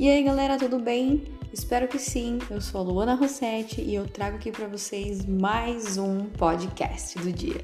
E aí, galera, tudo bem? Espero que sim. Eu sou a Luana Rossetti e eu trago aqui para vocês mais um podcast do dia.